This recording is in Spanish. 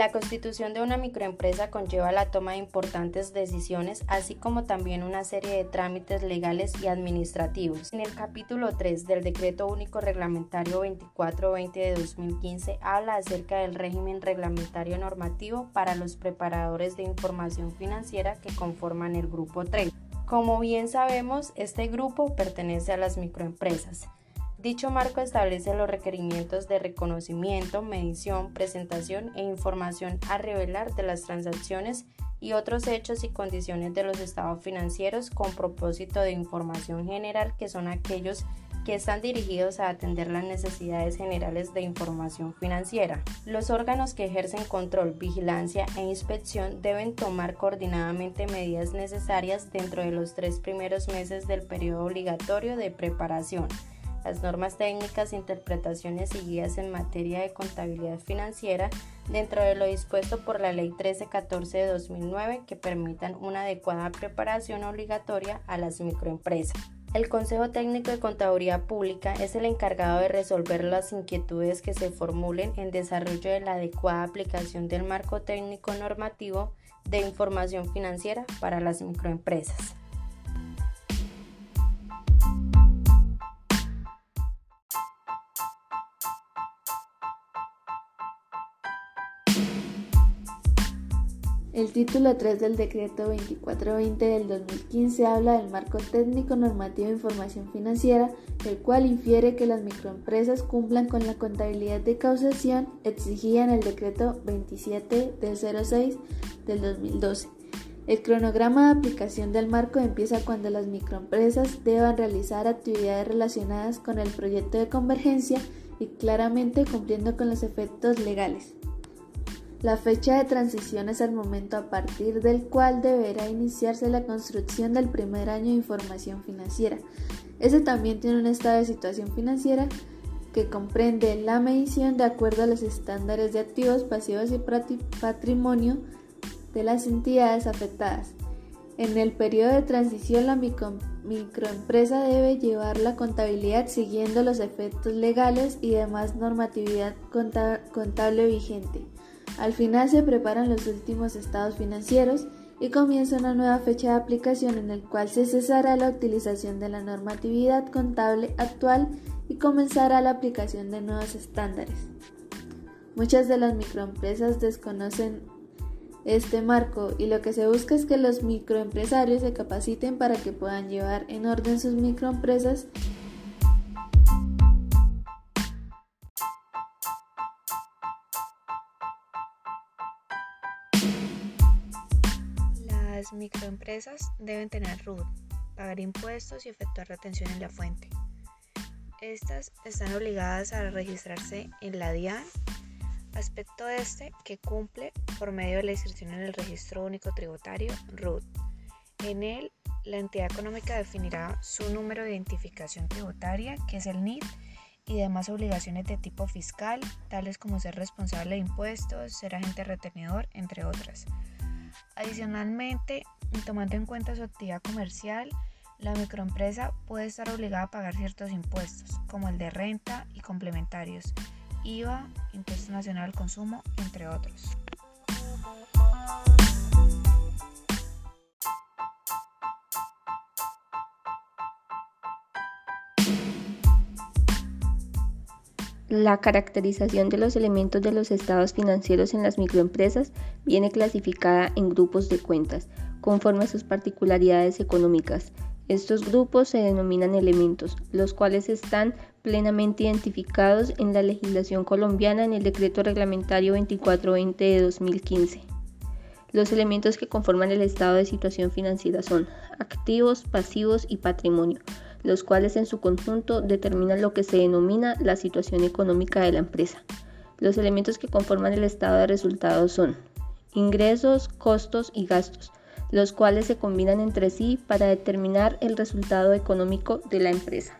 La constitución de una microempresa conlleva la toma de importantes decisiones, así como también una serie de trámites legales y administrativos. En el capítulo 3 del Decreto Único Reglamentario 2420 de 2015 habla acerca del régimen reglamentario normativo para los preparadores de información financiera que conforman el Grupo 3. Como bien sabemos, este grupo pertenece a las microempresas. Dicho marco establece los requerimientos de reconocimiento, medición, presentación e información a revelar de las transacciones y otros hechos y condiciones de los estados financieros con propósito de información general que son aquellos que están dirigidos a atender las necesidades generales de información financiera. Los órganos que ejercen control, vigilancia e inspección deben tomar coordinadamente medidas necesarias dentro de los tres primeros meses del periodo obligatorio de preparación las normas técnicas, interpretaciones y guías en materia de contabilidad financiera dentro de lo dispuesto por la Ley 1314 de 2009 que permitan una adecuada preparación obligatoria a las microempresas. El Consejo Técnico de Contaduría Pública es el encargado de resolver las inquietudes que se formulen en desarrollo de la adecuada aplicación del marco técnico normativo de información financiera para las microempresas. El título 3 del decreto 2420 del 2015 habla del marco técnico normativo de información financiera, el cual infiere que las microempresas cumplan con la contabilidad de causación exigida en el decreto 27 del 06 del 2012. El cronograma de aplicación del marco empieza cuando las microempresas deban realizar actividades relacionadas con el proyecto de convergencia y claramente cumpliendo con los efectos legales. La fecha de transición es el momento a partir del cual deberá iniciarse la construcción del primer año de información financiera. Ese también tiene un estado de situación financiera que comprende la medición de acuerdo a los estándares de activos, pasivos y patrimonio de las entidades afectadas. En el periodo de transición, la microempresa debe llevar la contabilidad siguiendo los efectos legales y demás normatividad contable vigente. Al final se preparan los últimos estados financieros y comienza una nueva fecha de aplicación en el cual se cesará la utilización de la normatividad contable actual y comenzará la aplicación de nuevos estándares. Muchas de las microempresas desconocen este marco y lo que se busca es que los microempresarios se capaciten para que puedan llevar en orden sus microempresas Las microempresas deben tener RUT, pagar impuestos y efectuar retención en la fuente. Estas están obligadas a registrarse en la DIAN, aspecto este que cumple por medio de la inscripción en el Registro Único Tributario RUT. En él, la entidad económica definirá su número de identificación tributaria, que es el NIT, y demás obligaciones de tipo fiscal, tales como ser responsable de impuestos, ser agente retenedor, entre otras. Adicionalmente, tomando en cuenta su actividad comercial, la microempresa puede estar obligada a pagar ciertos impuestos, como el de renta y complementarios, IVA, Impuesto Nacional al Consumo, entre otros. La caracterización de los elementos de los estados financieros en las microempresas viene clasificada en grupos de cuentas, conforme a sus particularidades económicas. Estos grupos se denominan elementos, los cuales están plenamente identificados en la legislación colombiana en el Decreto Reglamentario 2420 de 2015. Los elementos que conforman el estado de situación financiera son activos, pasivos y patrimonio los cuales en su conjunto determinan lo que se denomina la situación económica de la empresa. Los elementos que conforman el estado de resultados son ingresos, costos y gastos, los cuales se combinan entre sí para determinar el resultado económico de la empresa.